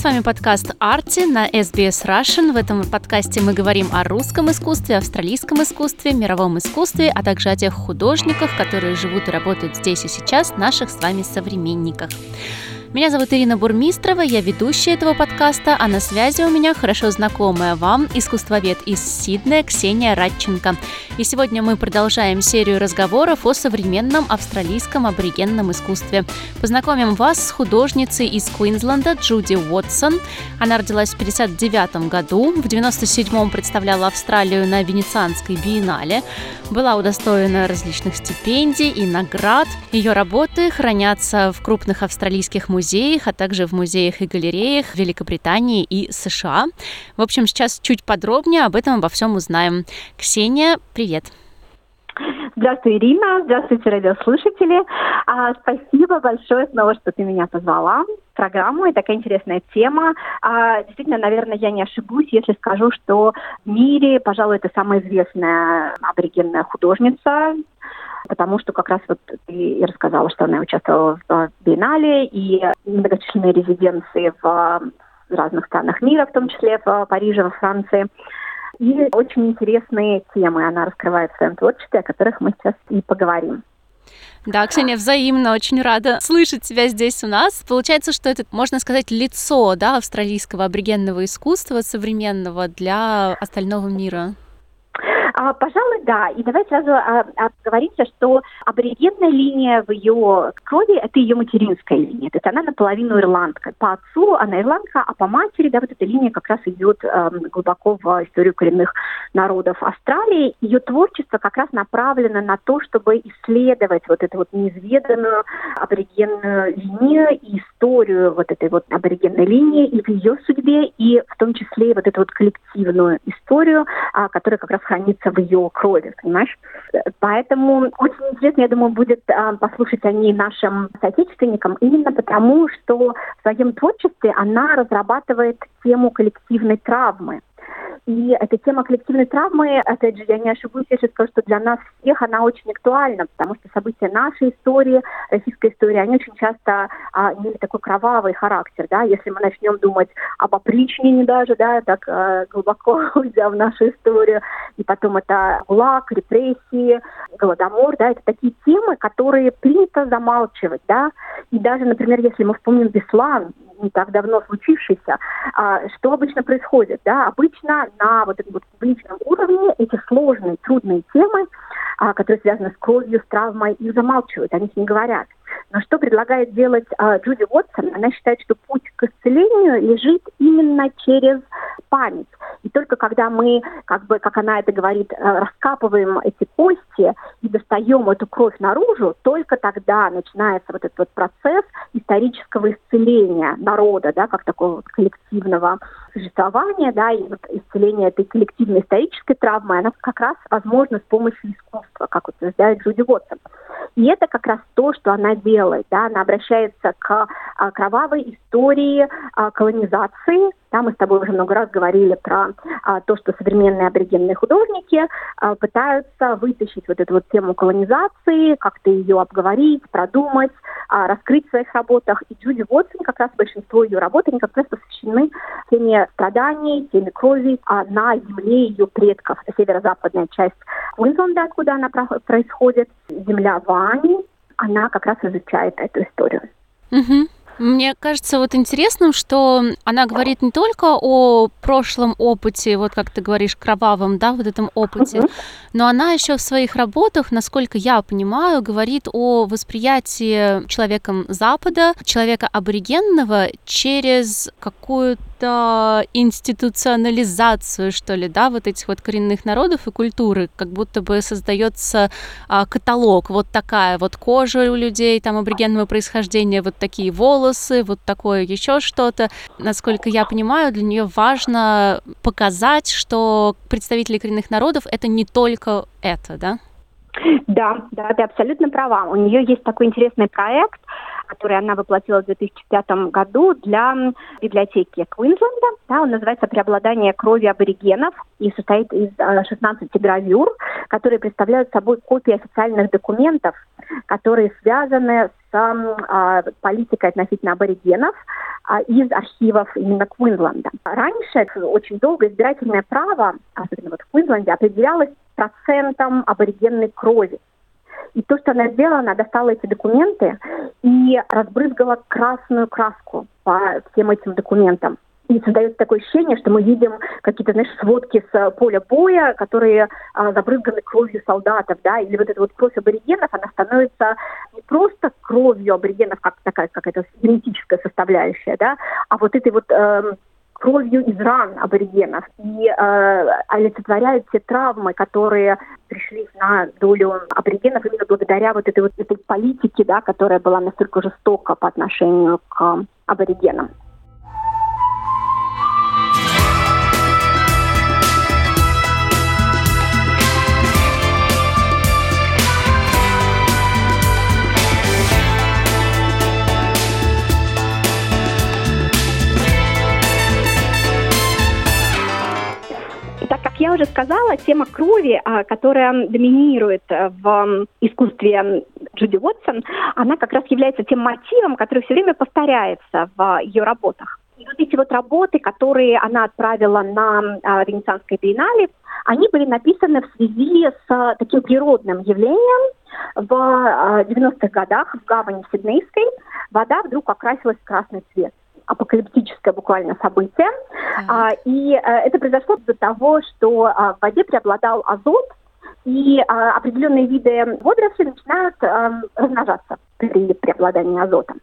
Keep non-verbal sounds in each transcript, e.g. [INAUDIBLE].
с вами подкаст Арти на SBS Russian. В этом подкасте мы говорим о русском искусстве, австралийском искусстве, мировом искусстве, а также о тех художниках, которые живут и работают здесь и сейчас, наших с вами современниках. Меня зовут Ирина Бурмистрова, я ведущая этого подкаста, а на связи у меня хорошо знакомая вам искусствовед из Сиднея Ксения Радченко. И сегодня мы продолжаем серию разговоров о современном австралийском аборигенном искусстве. Познакомим вас с художницей из Квинсленда Джуди Уотсон. Она родилась в 1959 году, в 1997 представляла Австралию на Венецианской биеннале, была удостоена различных стипендий и наград. Ее работы хранятся в крупных австралийских музеях музеях, а также в музеях и галереях Великобритании и США. В общем, сейчас чуть подробнее об этом обо всем узнаем. Ксения, привет! Здравствуй, Ирина. Здравствуйте, радиослушатели. А, спасибо большое снова, что ты меня позвала в программу. И такая интересная тема. А, действительно, наверное, я не ошибусь, если скажу, что в мире, пожалуй, это самая известная аборигенная художница потому что как раз вот ты и рассказала, что она участвовала в биеннале и многочисленные резиденции в разных странах мира, в том числе в Париже, во Франции. И очень интересные темы она раскрывает в своем творчестве, о которых мы сейчас и поговорим. Да, Ксения, взаимно очень рада слышать тебя здесь у нас. Получается, что это, можно сказать, лицо да, австралийского аборигенного искусства современного для остального мира. А, пожалуй, да. И давай сразу а, обговоримся, что аборигенная линия в ее крови – это ее материнская линия. То есть она наполовину ирландка. По отцу она ирландка, а по матери, да, вот эта линия как раз идет э, глубоко в историю коренных народов Австралии. Ее творчество как раз направлено на то, чтобы исследовать вот эту вот неизведанную аборигенную линию и историю вот этой вот аборигенной линии и в ее судьбе, и в том числе вот эту вот коллективную историю, а, которая как раз хранится в ее крови, понимаешь? Поэтому очень интересно, я думаю, будет а, послушать о ней нашим соотечественникам, именно потому, что в своем творчестве она разрабатывает тему коллективной травмы. И эта тема коллективной травмы, опять же, я не ошибусь, если скажу, что для нас всех она очень актуальна, потому что события нашей истории, российской истории, они очень часто а, имели такой кровавый характер, да, если мы начнем думать об опричнине даже, да, так а, глубоко [LAUGHS] уйдя в нашу историю, и потом это ГУЛАГ, репрессии, Голодомор, да, это такие темы, которые принято замалчивать, да, и даже, например, если мы вспомним Беслан, не так давно случившийся, а, что обычно происходит? Да? Обычно на вот этом вот публичном уровне эти сложные, трудные темы, а, которые связаны с кровью, с травмой, их замалчивают, они с не говорят. Но что предлагает делать а, Джуди Уотсон? Она считает, что путь к исцелению лежит именно через память. Только когда мы, как бы, как она это говорит, э, раскапываем эти кости и достаем эту кровь наружу, только тогда начинается вот этот вот процесс исторического исцеления народа, да, как такого вот коллективного существования, да, и вот исцеление этой коллективной исторической травмы, она как раз возможна с помощью искусства, как утверждает Джуди Уотсон. И это как раз то, что она делает. Да? Она обращается к а, кровавой истории а, колонизации. Да, мы с тобой уже много раз говорили про а, то, что современные аборигенные художники а, пытаются вытащить вот эту вот тему колонизации, как-то ее обговорить, продумать, а, раскрыть в своих работах. И Джуди Уотсон, как раз большинство ее работ, они как раз посвящены теме страданий, теме крови а, на земле ее предков. Северо-западная часть Квинсленда, откуда она происходит, земля Вани, она как раз изучает эту историю. Угу. Мне кажется вот интересным, что она говорит не только о прошлом опыте, вот как ты говоришь, кровавом, да, вот этом опыте, uh-huh. но она еще в своих работах, насколько я понимаю, говорит о восприятии человеком Запада, человека аборигенного через какую-то какую институционализацию, что ли, да, вот этих вот коренных народов и культуры, как будто бы создается а, каталог, вот такая вот кожа у людей там аборигенного происхождения, вот такие волосы, вот такое еще что-то. Насколько я понимаю, для нее важно показать, что представители коренных народов это не только это, да? Да, да, ты абсолютно права. У нее есть такой интересный проект, который она воплотила в 2005 году для библиотеки Квинсленда. Да, он называется «Преобладание крови аборигенов» и состоит из 16 э, гравюр, которые представляют собой копии официальных документов, которые связаны с а, политикой относительно аборигенов а, из архивов именно Квинсленда. Раньше очень долго избирательное право, особенно вот в Квинсленде, определялось процентом аборигенной крови. И то, что она сделала, она достала эти документы и разбрызгала красную краску по всем этим документам. И создается такое ощущение, что мы видим какие-то, знаешь, сводки с поля боя, которые а, забрызганы кровью солдатов, да, или вот эта вот кровь аборигенов, она становится не просто кровью аборигенов, как такая какая-то генетическая составляющая, да, а вот этой вот э, кровью из ран аборигенов и э, олицетворяют те травмы, которые пришли на долю аборигенов именно благодаря вот этой вот этой политике, да, которая была настолько жестока по отношению к аборигенам. Я уже сказала, тема крови, а, которая доминирует э, в искусстве Джуди Уотсон, она как раз является тем мотивом, который все время повторяется в ее работах. И вот эти вот работы, которые она отправила на а, Венецианской биеннале, они были написаны в связи с таким природным явлением. В 90-х а, годах в гавани Сиднейской вода вдруг окрасилась в красный цвет апокалиптическое буквально событие. А, и а, это произошло из-за того, что а, в воде преобладал азот, и а, определенные виды водорослей начинают а, размножаться при преобладании азота.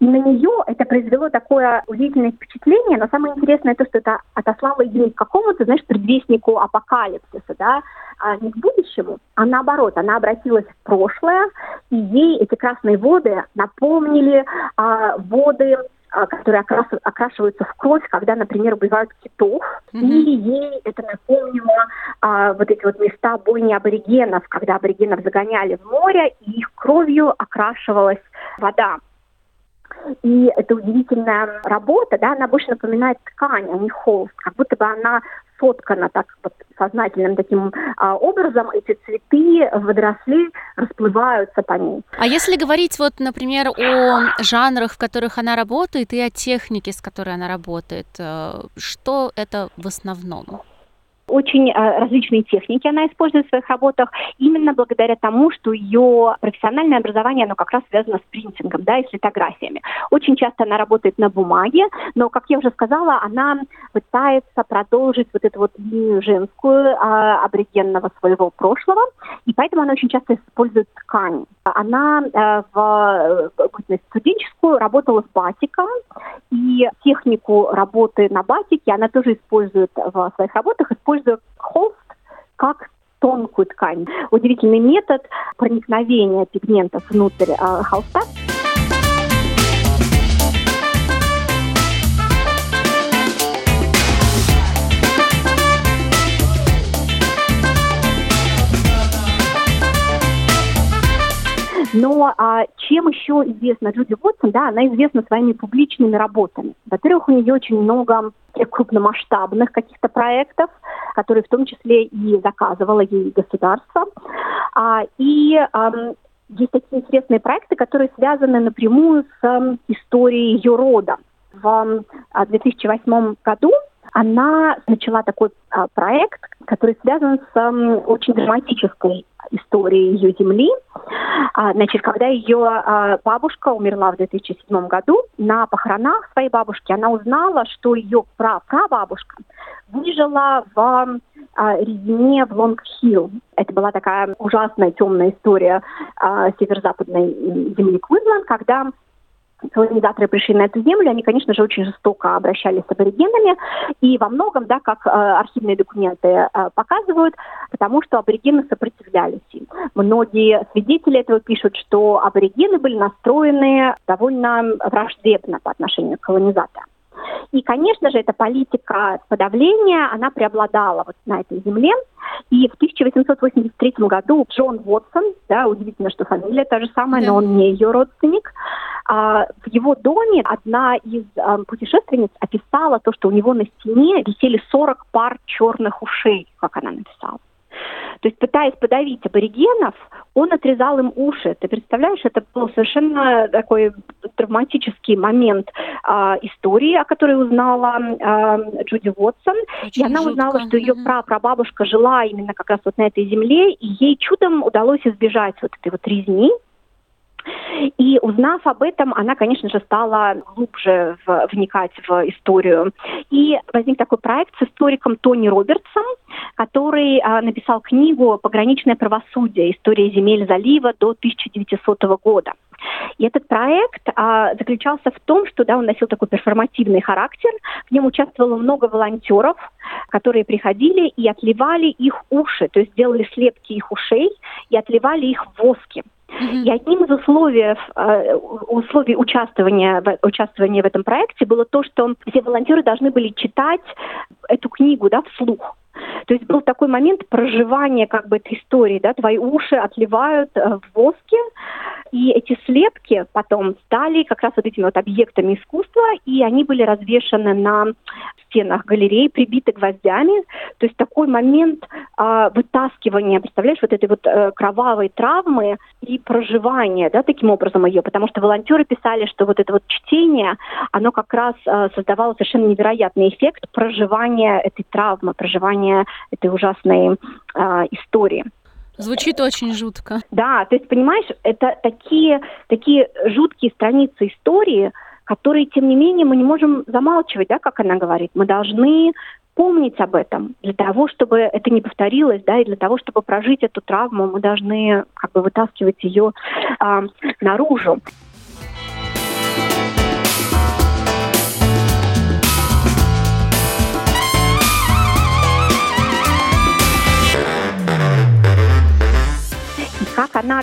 И на нее это произвело такое удивительное впечатление, но самое интересное то, что это отослало ее к какому-то, знаешь, предвестнику апокалипсиса, да, а не к будущему, а наоборот, она обратилась в прошлое, и ей эти красные воды напомнили а, воды которые окрас, окрашиваются в кровь, когда, например, убивают китов. Mm-hmm. И ей это напомнило а, вот эти вот места бойни аборигенов, когда аборигенов загоняли в море, и их кровью окрашивалась вода. И это удивительная работа, да, она больше напоминает ткань, а не холст, как будто бы она соткана так вот сознательным таким а, образом, эти цветы, водоросли расплываются по ней. А если говорить вот, например, о жанрах, в которых она работает, и о технике, с которой она работает, э, что это в основном? Очень э, различные техники она использует в своих работах, именно благодаря тому, что ее профессиональное образование, оно как раз связано с принтингом, да, и с литографиями. Очень часто она работает на бумаге, но, как я уже сказала, она пытается продолжить вот эту вот линию женскую э, аборигенного своего прошлого, и поэтому она очень часто использует ткань. Она э, в э, студенческую работала с батиком, и технику работы на батике она тоже использует в своих работах, используя холст как тонкую ткань. Удивительный метод проникновения пигментов внутрь э, холста. Но а, чем еще известна Джуди Уотсон? Да, она известна своими публичными работами. Во-первых, у нее очень много крупномасштабных каких-то проектов, которые в том числе и заказывало ей государство. А, и а, есть такие интересные проекты, которые связаны напрямую с а, историей ее рода. В а, 2008 году она начала такой а, проект, который связан с а, очень драматической историей ее земли. А, значит, когда ее а, бабушка умерла в 2007 году, на похоронах своей бабушки она узнала, что ее прабабушка выжила в а, резине в Лонг-Хилл. Это была такая ужасная темная история северо-западной земли Квинсленд, когда колонизаторы пришли на эту землю, они, конечно же, очень жестоко обращались с аборигенами, и во многом, да, как э, архивные документы э, показывают, потому что аборигены сопротивлялись им. Многие свидетели этого пишут, что аборигены были настроены довольно враждебно по отношению к колонизаторам. И, конечно же, эта политика подавления, она преобладала вот на этой земле. И в 1883 году Джон Уотсон, да, удивительно, что фамилия та же самая, да. но он не ее родственник, а, в его доме одна из а, путешественниц описала то, что у него на стене висели 40 пар черных ушей, как она написала. То есть, пытаясь подавить аборигенов, он отрезал им уши. Ты представляешь, это был совершенно такой травматический момент э, истории, о которой узнала э, Джуди Уотсон. Очень и она жутко. узнала, что ее прапрабабушка жила именно как раз вот на этой земле, и ей чудом удалось избежать вот этой вот резни. И узнав об этом, она, конечно же, стала глубже в, вникать в историю. И возник такой проект с историком Тони Робертсом, который а, написал книгу «Пограничное правосудие. История земель залива до 1900 года». И этот проект а, заключался в том, что да, он носил такой перформативный характер. В нем участвовало много волонтеров, которые приходили и отливали их уши, то есть делали слепки их ушей и отливали их в воске. И одним из условий, э, условий участвования, участвования в этом проекте было то, что все волонтеры должны были читать эту книгу да, вслух. То есть был такой момент проживания как бы этой истории, да, твои уши отливают э, в воске, и эти слепки потом стали как раз вот этими вот объектами искусства, и они были развешаны на стенах галереи, прибиты гвоздями. То есть такой момент э, вытаскивания, представляешь, вот этой вот э, кровавой травмы и проживания, да, таким образом ее, потому что волонтеры писали, что вот это вот чтение, оно как раз э, создавало совершенно невероятный эффект проживания этой травмы, проживания этой ужасной э, истории. Звучит очень жутко. Да, то есть, понимаешь, это такие, такие жуткие страницы истории, которые, тем не менее, мы не можем замалчивать, да, как она говорит. Мы должны помнить об этом для того, чтобы это не повторилось, да, и для того, чтобы прожить эту травму, мы должны как бы вытаскивать ее э, наружу.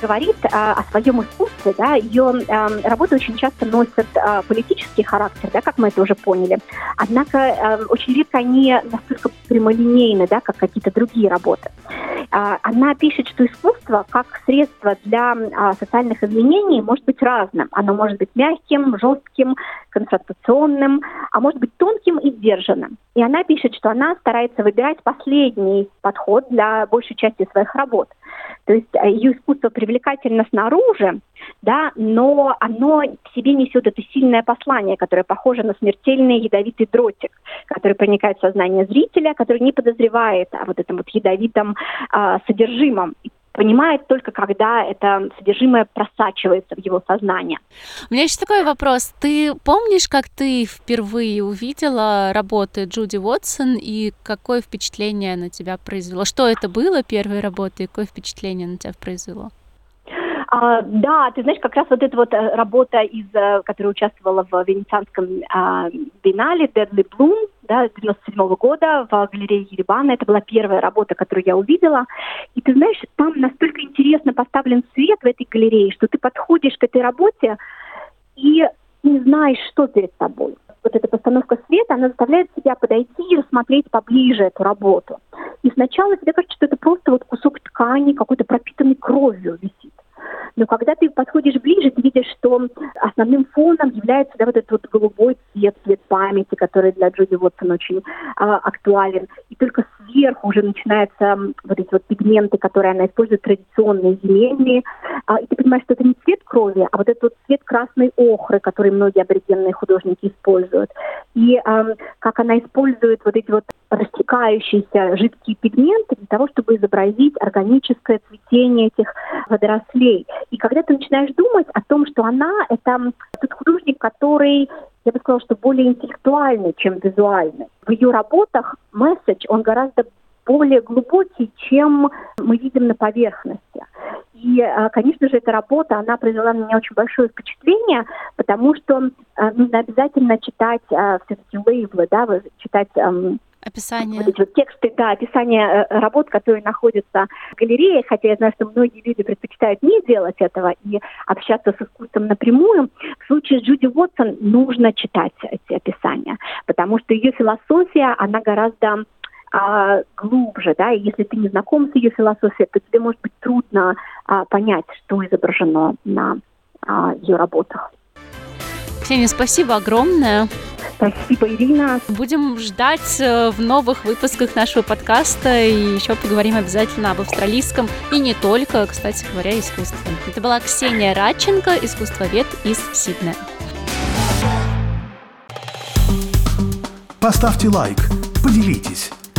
Говорит а, о своем искусстве, да, ее а, работы очень часто носят а, политический характер, да, как мы это уже поняли. Однако а, очень редко они настолько прямолинейны, да, как какие-то другие работы. А, она пишет, что искусство как средство для социальных изменений может быть разным. Оно может быть мягким, жестким, конфронтационным, а может быть тонким и сдержанным. И она пишет, что она старается выбирать последний подход для большей части своих работ. То есть э, ее искусство привлекательно снаружи, да, но оно в себе несет это сильное послание, которое похоже на смертельный ядовитый дротик, который проникает в сознание зрителя, который не подозревает о вот этом вот ядовитом э, содержимом понимает только когда это содержимое просачивается в его сознание. У меня еще такой вопрос. Ты помнишь, как ты впервые увидела работы Джуди Уотсон и какое впечатление на тебя произвело? Что это было, первые работы, и какое впечатление на тебя произвело? А, да, ты знаешь, как раз вот эта вот э, работа, из, э, которая участвовала в венецианском а, бинале Deadly Bloom, да, 97 -го года в галерее Еребана. Это была первая работа, которую я увидела. И ты знаешь, там настолько интересно поставлен свет в этой галерее, что ты подходишь к этой работе и не знаешь, что перед тобой. Вот эта постановка света, она заставляет тебя подойти и рассмотреть поближе эту работу. И сначала тебе кажется, что это просто вот кусок ткани, какой-то пропитанный кровью висит. Но когда ты подходишь ближе, ты видишь, что основным фоном является да, вот этот вот голубой цвет, цвет памяти, который для Джуди Уотсон очень а, актуален. И только сверху уже начинаются вот эти вот пигменты, которые она использует, традиционные, земельные. А, и ты понимаешь, что это не цвет крови, а вот этот вот цвет красной охры, который многие аборигенные художники используют. И а, как она использует вот эти вот растекающиеся жидкие пигменты для того, чтобы изобразить органическое цветение этих водорослей. И когда ты начинаешь думать о том, что она — это тот художник, который я бы сказала, что более интеллектуальный, чем визуальный. В ее работах месседж, он гораздо более глубокий, чем мы видим на поверхности. И, э, конечно же, эта работа, она произвела на меня очень большое впечатление, потому что э, нужно обязательно читать э, все-таки лейблы, да, читать Описание. Вот эти вот тексты, да, описание э, работ, которые находятся в галерее, хотя я знаю, что многие люди предпочитают не делать этого и общаться с искусством напрямую. В случае с Джуди Уотсон нужно читать эти описания, потому что ее философия, она гораздо а, глубже, да, и если ты не знаком с ее философией, то тебе может быть трудно а, понять, что изображено на а, ее работах. Ксения, спасибо огромное. Спасибо, Ирина. Будем ждать э, в новых выпусках нашего подкаста и еще поговорим обязательно об австралийском и не только, кстати говоря, искусстве. Это была Ксения Радченко, искусствовед из Сиднея. Поставьте лайк, поделитесь,